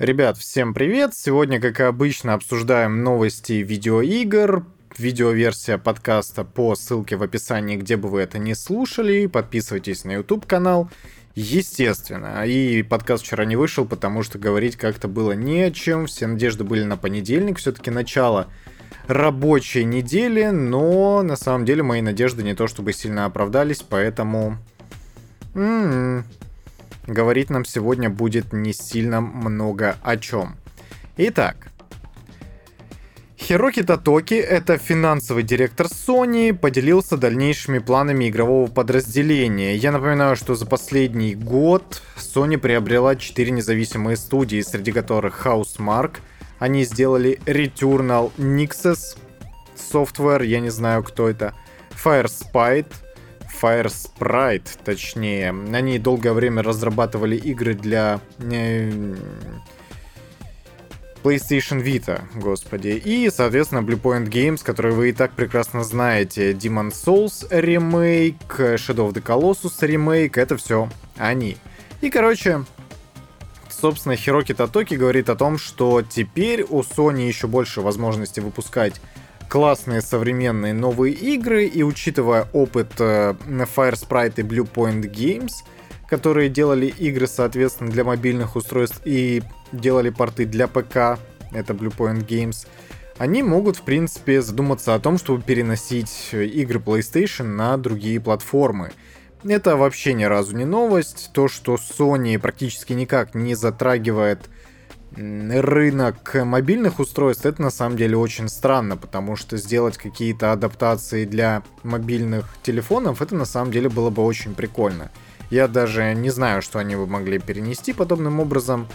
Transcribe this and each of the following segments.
Ребят, всем привет! Сегодня, как и обычно, обсуждаем новости видеоигр, видеоверсия подкаста по ссылке в описании, где бы вы это не слушали. Подписывайтесь на YouTube канал. Естественно. И подкаст вчера не вышел, потому что говорить как-то было не о чем. Все надежды были на понедельник, все-таки начало рабочей недели, но на самом деле мои надежды не то чтобы сильно оправдались, поэтому... М-м-м говорить нам сегодня будет не сильно много о чем. Итак, Хироки Татоки, это финансовый директор Sony, поделился дальнейшими планами игрового подразделения. Я напоминаю, что за последний год Sony приобрела 4 независимые студии, среди которых Housemark. Они сделали Returnal Nixes Software, я не знаю кто это, Firespite, Fire Sprite, точнее. Они долгое время разрабатывали игры для э, PlayStation Vita, господи. И, соответственно, Bluepoint Games, которые вы и так прекрасно знаете. Demon Souls ремейк, Shadow of the Colossus ремейк, это все они. И, короче, собственно, Хироки Татоки говорит о том, что теперь у Sony еще больше возможностей выпускать классные современные новые игры, и учитывая опыт э, Fire Sprite и Blue Point Games, которые делали игры, соответственно, для мобильных устройств и делали порты для ПК, это Blue Point Games, они могут, в принципе, задуматься о том, чтобы переносить игры PlayStation на другие платформы. Это вообще ни разу не новость. То, что Sony практически никак не затрагивает рынок мобильных устройств, это на самом деле очень странно, потому что сделать какие-то адаптации для мобильных телефонов, это на самом деле было бы очень прикольно. Я даже не знаю, что они бы могли перенести подобным образом,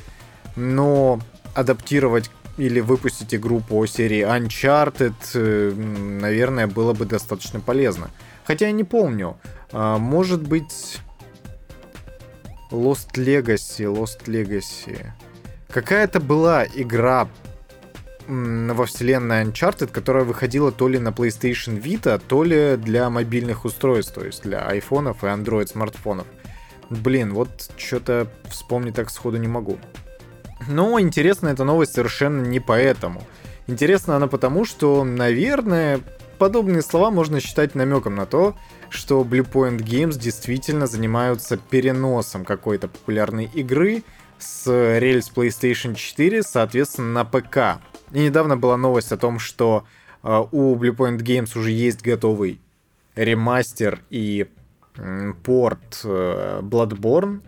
но адаптировать или выпустить игру по серии Uncharted, э, наверное, было бы достаточно полезно. Хотя я не помню, а, может быть... Lost Legacy, Lost Legacy. Какая-то была игра во вселенной Uncharted, которая выходила то ли на PlayStation Vita, то ли для мобильных устройств, то есть для айфонов и Android смартфонов. Блин, вот что-то вспомнить так сходу не могу. Но интересна эта новость совершенно не поэтому. Интересна она потому, что, наверное, подобные слова можно считать намеком на то, что Bluepoint Games действительно занимаются переносом какой-то популярной игры с рельс PlayStation 4, соответственно, на ПК. И недавно была новость о том, что э, у Bluepoint Games уже есть готовый ремастер и порт э, Bloodborne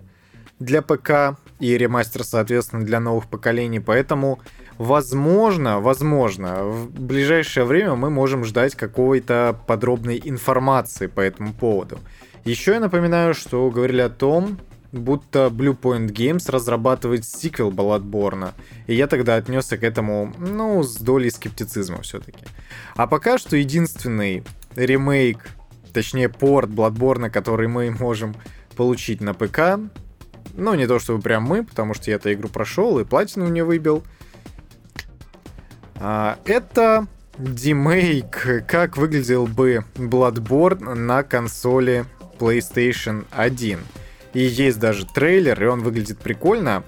для ПК и ремастер, соответственно, для новых поколений. Поэтому, возможно, возможно, в ближайшее время мы можем ждать какой-то подробной информации по этому поводу. Еще я напоминаю, что говорили о том, будто Blue Point Games разрабатывает сиквел Bloodborne. И я тогда отнесся к этому, ну, с долей скептицизма все-таки. А пока что единственный ремейк, точнее порт Bloodborne, который мы можем получить на ПК, ну, не то чтобы прям мы, потому что я эту игру прошел и платину не выбил. А, это демейк, как выглядел бы Bloodborne на консоли PlayStation 1. И есть даже трейлер, и он выглядит прикольно.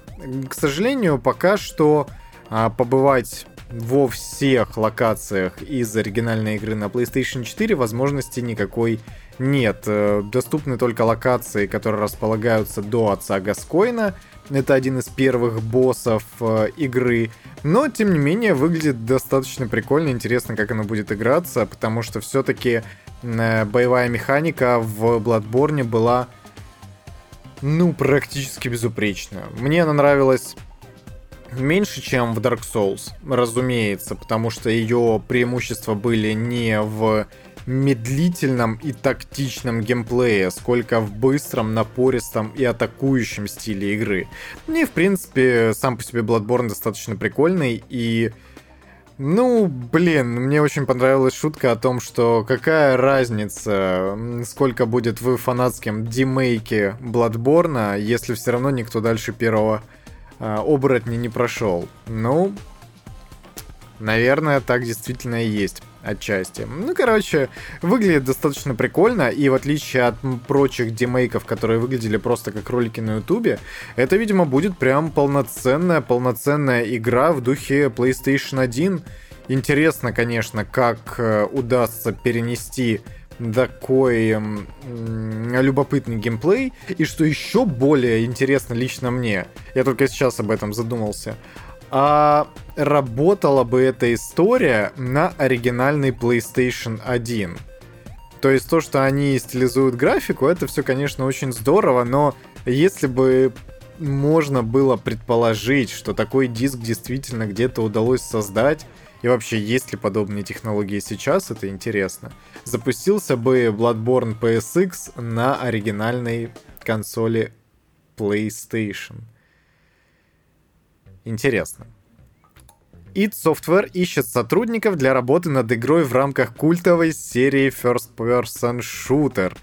К сожалению, пока что а, побывать во всех локациях из оригинальной игры на PlayStation 4 возможности никакой нет. Э, доступны только локации, которые располагаются до отца Гаскоина. Это один из первых боссов э, игры. Но, тем не менее, выглядит достаточно прикольно, интересно, как оно будет играться, потому что все-таки э, боевая механика в Bloodborne была ну, практически безупречно. Мне она нравилась меньше, чем в Dark Souls, разумеется, потому что ее преимущества были не в медлительном и тактичном геймплее, сколько в быстром, напористом и атакующем стиле игры. И, в принципе, сам по себе Bloodborne достаточно прикольный, и ну, блин, мне очень понравилась шутка о том, что какая разница, сколько будет в фанатском димейке Бладборна, если все равно никто дальше первого э, оборотня не прошел. Ну, наверное, так действительно и есть. отчасти. Ну, короче, выглядит достаточно прикольно, и в отличие от прочих демейков, которые выглядели просто как ролики на ютубе, это, видимо, будет прям полноценная, полноценная игра в духе PlayStation 1. Интересно, конечно, как э, удастся перенести такой м, любопытный геймплей. И что еще более интересно лично мне, я только сейчас об этом задумался, а работала бы эта история на оригинальный PlayStation 1. То есть то, что они стилизуют графику, это все, конечно, очень здорово, но если бы можно было предположить, что такой диск действительно где-то удалось создать, и вообще, есть ли подобные технологии сейчас, это интересно. Запустился бы Bloodborne PSX на оригинальной консоли PlayStation. Интересно. id Software ищет сотрудников для работы над игрой в рамках культовой серии First Person Shooter.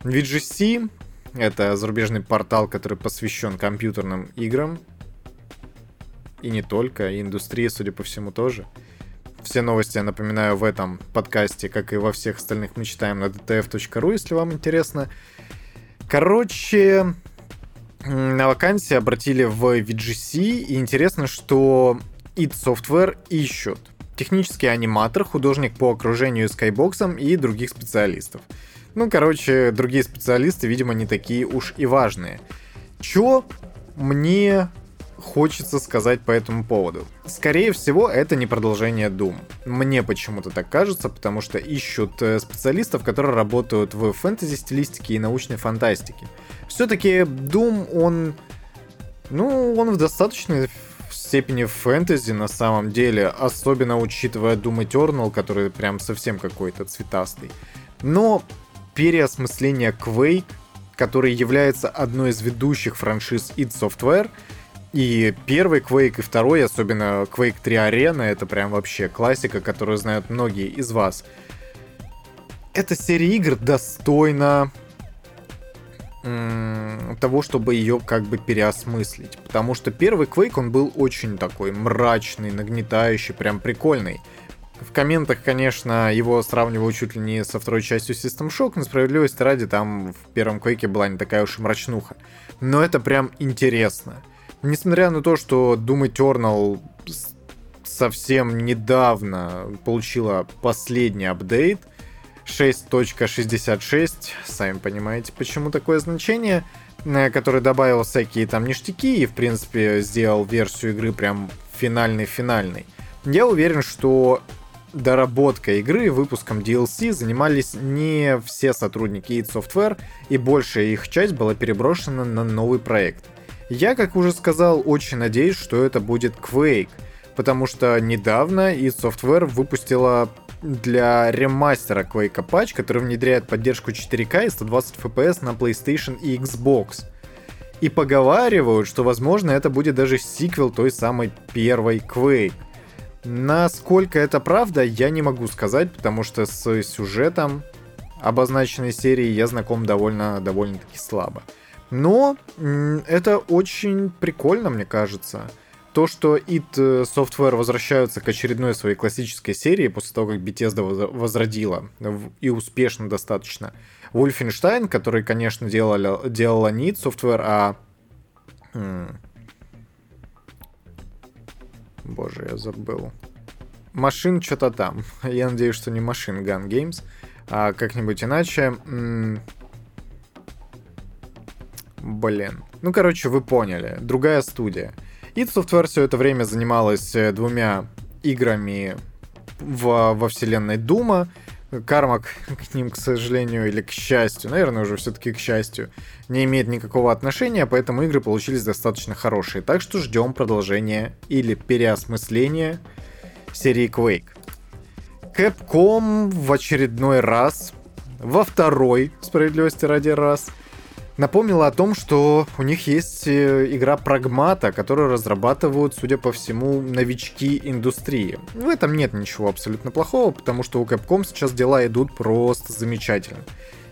VGC — это зарубежный портал, который посвящен компьютерным играм. И не только, и индустрии, судя по всему, тоже. Все новости, я напоминаю, в этом подкасте, как и во всех остальных, мы читаем на dtf.ru, если вам интересно. Короче, на вакансии обратили в VGC, и интересно, что id Software ищут технический аниматор, художник по окружению скайбоксом и других специалистов. Ну, короче, другие специалисты, видимо, не такие уж и важные. Чё мне хочется сказать по этому поводу? Скорее всего, это не продолжение Doom. Мне почему-то так кажется, потому что ищут э, специалистов, которые работают в фэнтези-стилистике и научной фантастике. Все-таки Doom, он... Ну, он в достаточной степени фэнтези на самом деле, особенно учитывая Doom Eternal, который прям совсем какой-то цветастый. Но переосмысление Quake, который является одной из ведущих франшиз id Software, и первый Quake, и второй, особенно Quake 3 Arena, это прям вообще классика, которую знают многие из вас. Эта серия игр достойна того, чтобы ее как бы переосмыслить. Потому что первый Quake, он был очень такой мрачный, нагнетающий, прям прикольный. В комментах, конечно, его сравнивают чуть ли не со второй частью System Shock, но справедливости ради, там в первом Quake была не такая уж и мрачнуха. Но это прям интересно. Несмотря на то, что Doom Eternal совсем недавно получила последний апдейт, 6.66, сами понимаете, почему такое значение, э, который добавил всякие там ништяки и, в принципе, сделал версию игры прям финальной-финальной. Я уверен, что доработкой игры и выпуском DLC занимались не все сотрудники id Software, и большая их часть была переброшена на новый проект. Я, как уже сказал, очень надеюсь, что это будет Quake, потому что недавно id Software выпустила для ремастера Quake патч, который внедряет поддержку 4К и 120 FPS на PlayStation и Xbox. И поговаривают, что возможно это будет даже сиквел той самой первой Quake. Насколько это правда, я не могу сказать, потому что с сюжетом обозначенной серии я знаком довольно, довольно-таки слабо. Но это очень прикольно, мне кажется. То, что id Software возвращаются к очередной своей классической серии после того, как Bethesda возродила, и успешно достаточно, Wolfenstein, который, конечно, делали, делала не id Software, а... Боже, я забыл. Машин что-то там. Я надеюсь, что не Машин Gun Games, а как-нибудь иначе. Блин. Ну, короче, вы поняли. Другая студия. id Software все это время занималась э, двумя играми в, во вселенной Дума. Карма к, к ним, к сожалению, или к счастью, наверное, уже все-таки к счастью, не имеет никакого отношения, поэтому игры получились достаточно хорошие. Так что ждем продолжения или переосмысления серии Quake. Capcom в очередной раз, во второй, справедливости ради раз, напомнила о том, что у них есть э, игра Прагмата, которую разрабатывают, судя по всему, новички индустрии. В этом нет ничего абсолютно плохого, потому что у Capcom сейчас дела идут просто замечательно.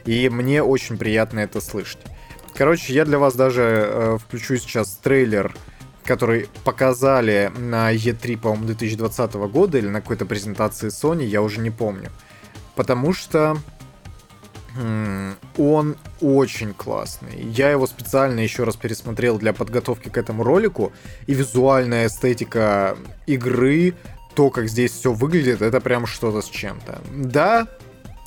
И мне очень приятно это слышать. Короче, я для вас даже э, включу сейчас трейлер который показали на E3, по-моему, 2020 года или на какой-то презентации Sony, я уже не помню. Потому что он очень классный. Я его специально еще раз пересмотрел для подготовки к этому ролику. И визуальная эстетика игры, то, как здесь все выглядит, это прям что-то с чем-то. Да,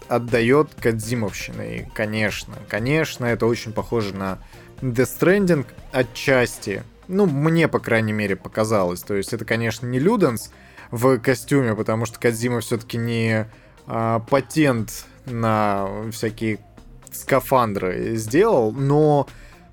отдает Кадзимовщиной, конечно. Конечно, это очень похоже на Death Stranding отчасти. Ну, мне, по крайней мере, показалось. То есть это, конечно, не Люденс в костюме, потому что Кадзима все-таки не а, патент на всякие скафандры сделал, но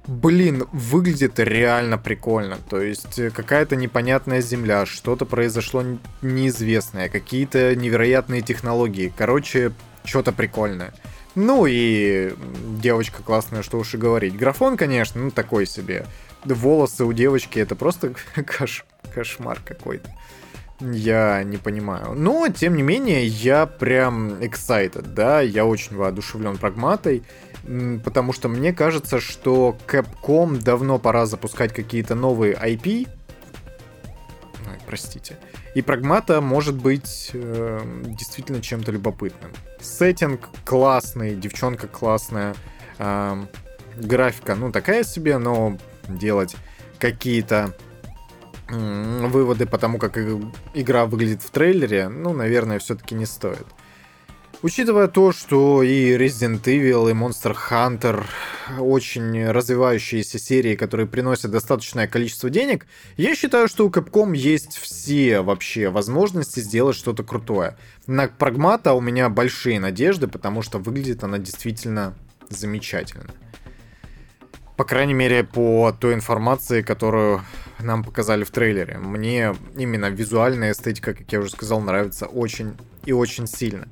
блин, выглядит реально прикольно. То есть э, какая-то непонятная земля, что-то произошло неизвестное, какие-то невероятные технологии. Короче, что-то прикольное. Ну и девочка классная, что уж и говорить. Графон, конечно, ну такой себе. Волосы у девочки это просто кош... кошмар какой-то. Я не понимаю. Но, тем не менее, я прям excited, да, я очень воодушевлен прагматой, потому что мне кажется, что Capcom давно пора запускать какие-то новые IP. Ой, простите. И прагмата может быть э, действительно чем-то любопытным. Сеттинг классный, девчонка классная, э, графика, ну, такая себе, но делать какие-то выводы по тому, как игра выглядит в трейлере, ну, наверное, все-таки не стоит. Учитывая то, что и Resident Evil, и Monster Hunter очень развивающиеся серии, которые приносят достаточное количество денег, я считаю, что у Capcom есть все вообще возможности сделать что-то крутое. На Прагмата у меня большие надежды, потому что выглядит она действительно замечательно. По крайней мере, по той информации, которую нам показали в трейлере. Мне именно визуальная эстетика, как я уже сказал, нравится очень и очень сильно.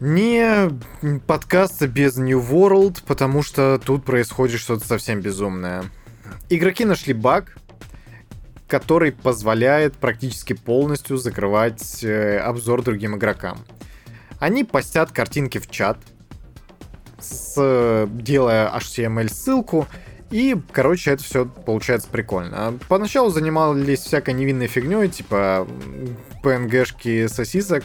Не подкаста без New World, потому что тут происходит что-то совсем безумное. Игроки нашли баг, который позволяет практически полностью закрывать э, обзор другим игрокам. Они постят картинки в чат, с, делая HTML-ссылку, и, короче, это все получается прикольно. Поначалу занимались всякой невинной фигней, типа PNG-шки сосисок,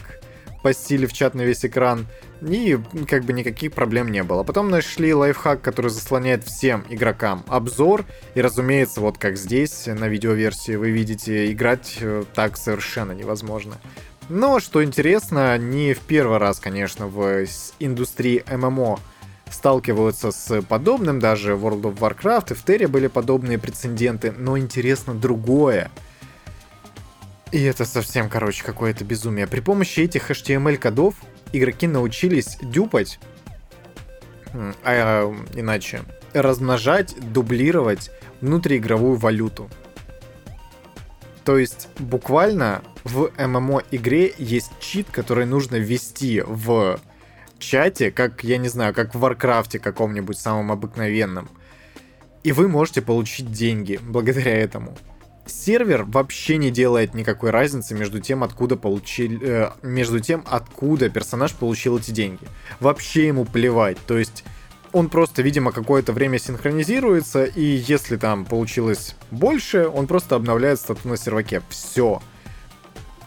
постили в чат на весь экран, и как бы никаких проблем не было. Потом нашли лайфхак, который заслоняет всем игрокам обзор, и, разумеется, вот как здесь на видеоверсии вы видите, играть э, так совершенно невозможно. Но, что интересно, не в первый раз, конечно, в индустрии ММО сталкиваются с подобным, даже в World of Warcraft и в Terra были подобные прецеденты, но интересно другое. И это совсем, короче, какое-то безумие. При помощи этих HTML-кодов игроки научились дюпать, а иначе размножать, дублировать внутриигровую валюту. То есть буквально в ММО игре есть чит, который нужно ввести в чате, как, я не знаю, как в Варкрафте каком-нибудь самом обыкновенном. И вы можете получить деньги благодаря этому. Сервер вообще не делает никакой разницы между тем, откуда получили, э, между тем, откуда персонаж получил эти деньги. Вообще ему плевать. То есть он просто, видимо, какое-то время синхронизируется, и если там получилось больше, он просто обновляет стату на серваке. Все.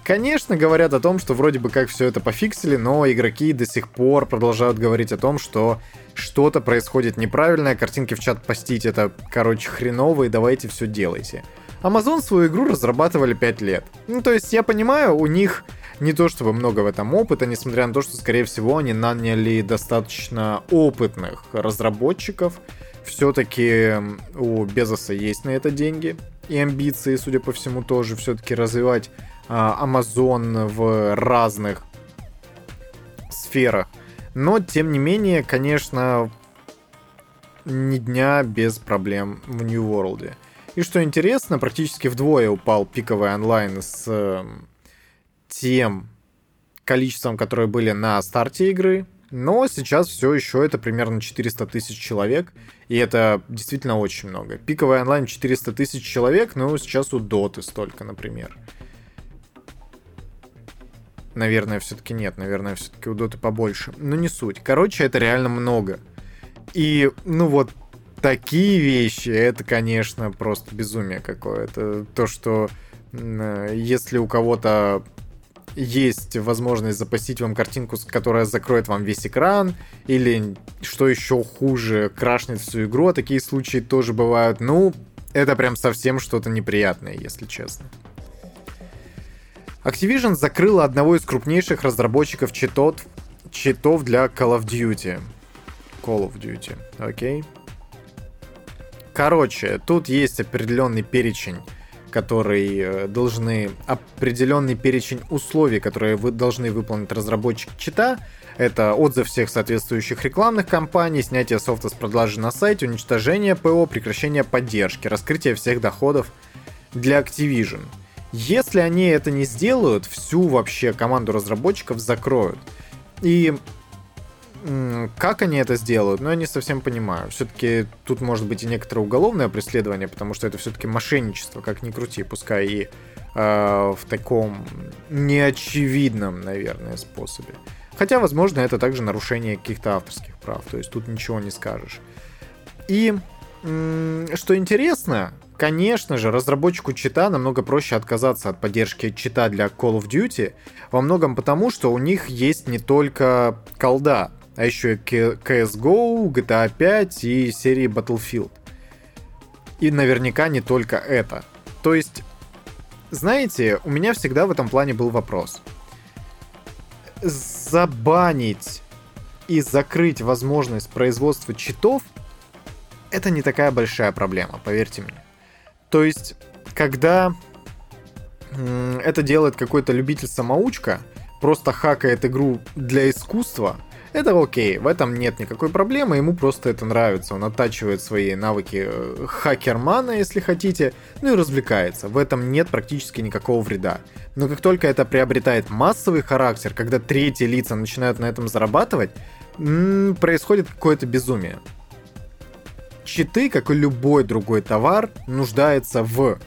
Конечно, говорят о том, что вроде бы как все это пофиксили, но игроки до сих пор продолжают говорить о том, что что-то происходит неправильное, картинки в чат постить это, короче, хреново, и давайте все делайте. Amazon свою игру разрабатывали 5 лет. Ну, то есть, я понимаю, у них не то чтобы много в этом опыта, несмотря на то, что, скорее всего, они наняли достаточно опытных разработчиков. Все-таки у Безоса есть на это деньги и амбиции, судя по всему, тоже все-таки развивать Amazon в разных сферах. Но, тем не менее, конечно, ни дня без проблем в New World. И что интересно, практически вдвое упал пиковый онлайн с э, тем количеством, которые были на старте игры. Но сейчас все еще это примерно 400 тысяч человек, и это действительно очень много. Пиковый онлайн 400 тысяч человек, но сейчас у Доты столько, например. Наверное, все-таки нет. Наверное, все-таки у Доты побольше. Но не суть. Короче, это реально много. И, ну вот, такие вещи, это, конечно, просто безумие какое-то. То, что если у кого-то есть возможность запустить вам картинку, которая закроет вам весь экран, или, что еще хуже, крашнет всю игру, а такие случаи тоже бывают. Ну, это прям совсем что-то неприятное, если честно. Activision закрыла одного из крупнейших разработчиков читов, читов для Call of Duty. Call of Duty, окей. Okay. Короче, тут есть определенный перечень который э, должны определенный перечень условий, которые вы должны выполнить разработчик чита. Это отзыв всех соответствующих рекламных кампаний, снятие софта с продажи на сайте, уничтожение ПО, прекращение поддержки, раскрытие всех доходов для Activision. Если они это не сделают, всю вообще команду разработчиков закроют. И как они это сделают, ну, я не совсем понимаю. Все-таки тут может быть и некоторое уголовное преследование, потому что это все-таки мошенничество, как ни крути, пускай и э, в таком неочевидном, наверное, способе. Хотя, возможно, это также нарушение каких-то авторских прав, то есть тут ничего не скажешь. И что интересно, конечно же, разработчику чита намного проще отказаться от поддержки чита для Call of Duty, во многом потому, что у них есть не только колда, а еще и CSGO, GTA 5 и серии Battlefield. И наверняка не только это. То есть, знаете, у меня всегда в этом плане был вопрос. Забанить и закрыть возможность производства читов это не такая большая проблема, поверьте мне. То есть, когда это делает какой-то любитель-самоучка, просто хакает игру для искусства, это окей, в этом нет никакой проблемы, ему просто это нравится. Он оттачивает свои навыки э, хакермана, если хотите, ну и развлекается. В этом нет практически никакого вреда. Но как только это приобретает массовый характер, когда третьи лица начинают на этом зарабатывать, происходит какое-то безумие. Читы, как и любой другой товар, нуждается в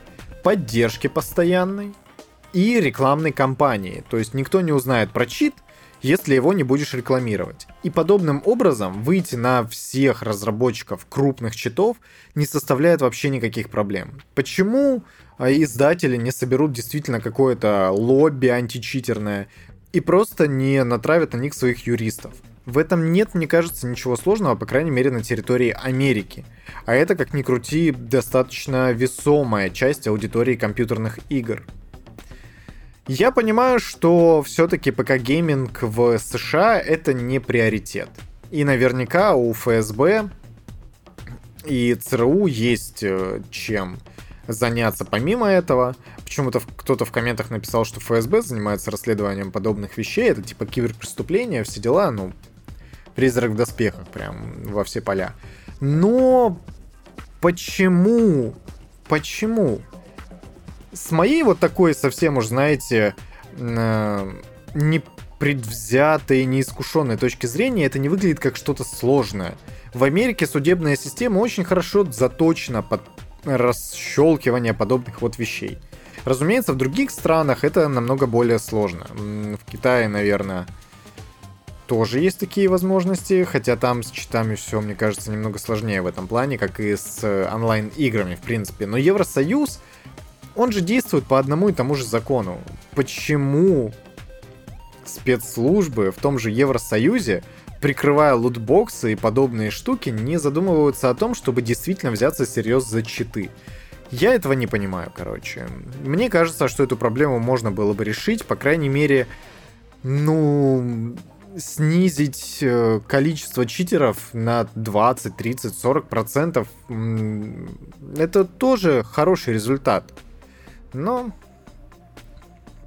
поддержке постоянной и рекламной кампании. То есть никто не узнает про чит, если его не будешь рекламировать. И подобным образом выйти на всех разработчиков крупных читов не составляет вообще никаких проблем. Почему а, издатели не соберут действительно какое-то лобби античитерное и просто не натравят на них своих юристов? В этом нет, мне кажется, ничего сложного, по крайней мере, на территории Америки. А это, как ни крути, достаточно весомая часть аудитории компьютерных игр. Я понимаю, что все-таки ПК-гейминг в США это не приоритет. И наверняка у ФСБ и ЦРУ есть э, чем заняться помимо этого. Почему-то кто-то в комментах написал, что ФСБ занимается расследованием подобных вещей. Это типа киберпреступления, все дела. Ну, призрак в доспехах прям во все поля. Но почему? Почему? с моей вот такой совсем уж, знаете, э, непредвзятой, неискушенной точки зрения, это не выглядит как что-то сложное. В Америке судебная система очень хорошо заточена под расщелкивание подобных вот вещей. Разумеется, в других странах это намного более сложно. В Китае, наверное, тоже есть такие возможности, хотя там с читами все, мне кажется, немного сложнее в этом плане, как и с э, онлайн-играми, в принципе. Но Евросоюз он же действует по одному и тому же закону. Почему спецслужбы в том же Евросоюзе, прикрывая лутбоксы и подобные штуки, не задумываются о том, чтобы действительно взяться серьезно за читы? Я этого не понимаю, короче. Мне кажется, что эту проблему можно было бы решить, по крайней мере, ну, снизить э, количество читеров на 20, 30, 40 процентов. Это тоже хороший результат. Но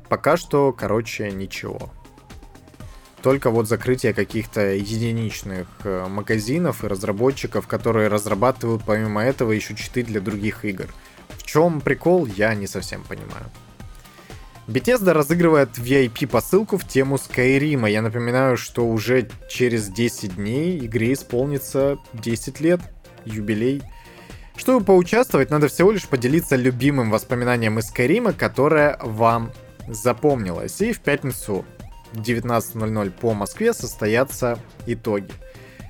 пока что, короче, ничего. Только вот закрытие каких-то единичных э, магазинов и разработчиков, которые разрабатывают помимо этого еще читы для других игр. В чем прикол, я не совсем понимаю. Bethesda разыгрывает VIP-посылку в тему Skyrim. Я напоминаю, что уже через 10 дней игре исполнится 10 лет, юбилей. Чтобы поучаствовать, надо всего лишь поделиться любимым воспоминанием из Скайрима, которое вам запомнилось. И в пятницу 19.00 по Москве состоятся итоги.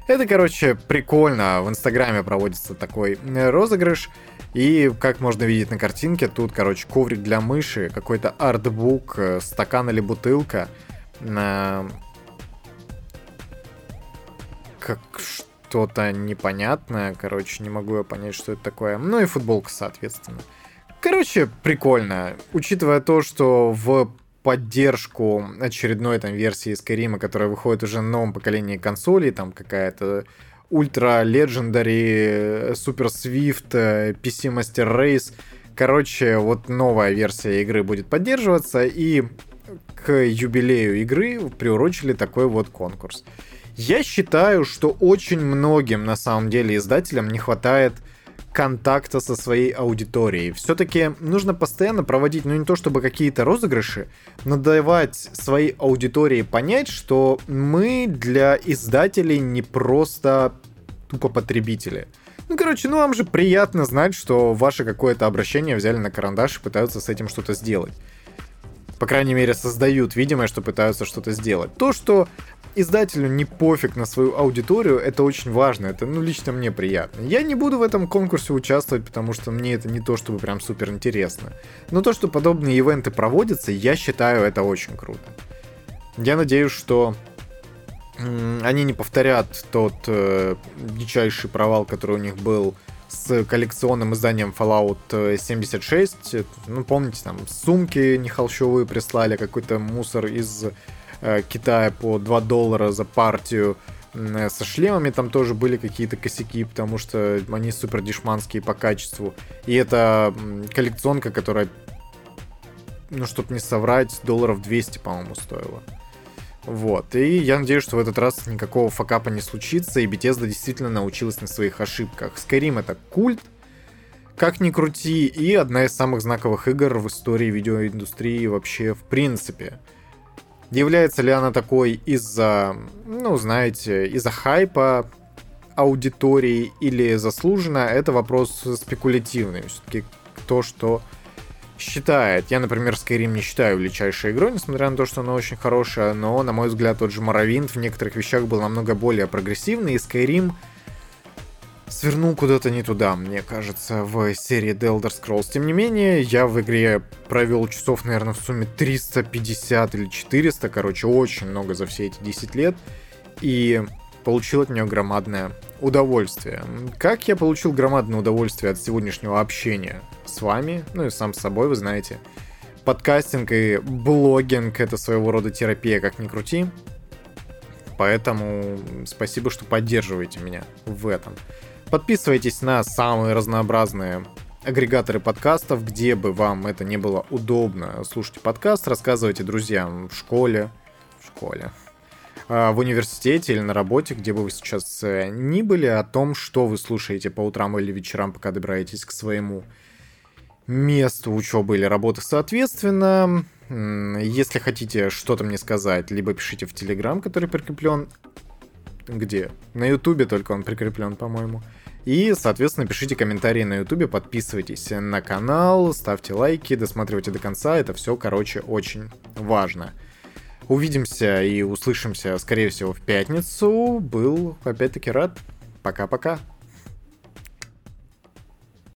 Это, короче, прикольно. В Инстаграме проводится такой э, розыгрыш. И, как можно видеть на картинке, тут, короче, коврик для мыши, какой-то артбук, э, стакан или бутылка. Как что-то непонятное, короче, не могу я понять, что это такое. Ну и футболка, соответственно. Короче, прикольно. Учитывая то, что в поддержку очередной там версии Skyrim, которая выходит уже на новом поколении консолей, там какая-то Ультра Legendary, Super Swift, PC Master Race. Короче, вот новая версия игры будет поддерживаться, и к юбилею игры приурочили такой вот конкурс. Я считаю, что очень многим на самом деле издателям не хватает контакта со своей аудиторией. Все-таки нужно постоянно проводить, ну не то чтобы какие-то розыгрыши, но давать своей аудитории понять, что мы для издателей не просто тупо потребители. Ну, короче, ну вам же приятно знать, что ваше какое-то обращение взяли на карандаш и пытаются с этим что-то сделать. По крайней мере, создают видимое, что пытаются что-то сделать. То, что издателю не пофиг на свою аудиторию, это очень важно, это, ну, лично мне приятно. Я не буду в этом конкурсе участвовать, потому что мне это не то, чтобы прям супер интересно. Но то, что подобные ивенты проводятся, я считаю это очень круто. Я надеюсь, что они не повторят тот э, дичайший провал, который у них был с коллекционным изданием Fallout 76. Ну, помните, там сумки нехолщовые прислали, какой-то мусор из Э, Китая по 2 доллара за партию. Э, со шлемами там тоже были какие-то косяки, потому что они супер дешманские по качеству. И это коллекционка, которая, ну, чтобы не соврать, долларов 200, по-моему, стоила. Вот. И я надеюсь, что в этот раз никакого факапа не случится, и Bethesda действительно научилась на своих ошибках. Skyrim это культ, как ни крути, и одна из самых знаковых игр в истории видеоиндустрии вообще в принципе. Является ли она такой из-за, ну, знаете, из-за хайпа аудитории или заслуженно, это вопрос спекулятивный. Все-таки кто что считает. Я, например, Skyrim не считаю величайшей игрой, несмотря на то, что она очень хорошая, но, на мой взгляд, тот же Morrowind в некоторых вещах был намного более прогрессивный, и Skyrim свернул куда-то не туда, мне кажется, в серии The Elder Scrolls. Тем не менее, я в игре провел часов, наверное, в сумме 350 или 400, короче, очень много за все эти 10 лет, и получил от нее громадное удовольствие. Как я получил громадное удовольствие от сегодняшнего общения с вами, ну и сам с собой, вы знаете. Подкастинг и блогинг — это своего рода терапия, как ни крути. Поэтому спасибо, что поддерживаете меня в этом. Подписывайтесь на самые разнообразные агрегаторы подкастов, где бы вам это не было удобно. Слушайте подкаст, рассказывайте друзьям в школе, в школе, а, в университете или на работе, где бы вы сейчас э, ни были, о том, что вы слушаете по утрам или вечерам, пока добираетесь к своему месту учебы или работы. Соответственно, если хотите что-то мне сказать, либо пишите в Телеграм, который прикреплен где? На Ютубе только он прикреплен, по-моему. И, соответственно, пишите комментарии на Ютубе, подписывайтесь на канал, ставьте лайки, досматривайте до конца. Это все, короче, очень важно. Увидимся и услышимся, скорее всего, в пятницу. Был, опять-таки, рад. Пока-пока.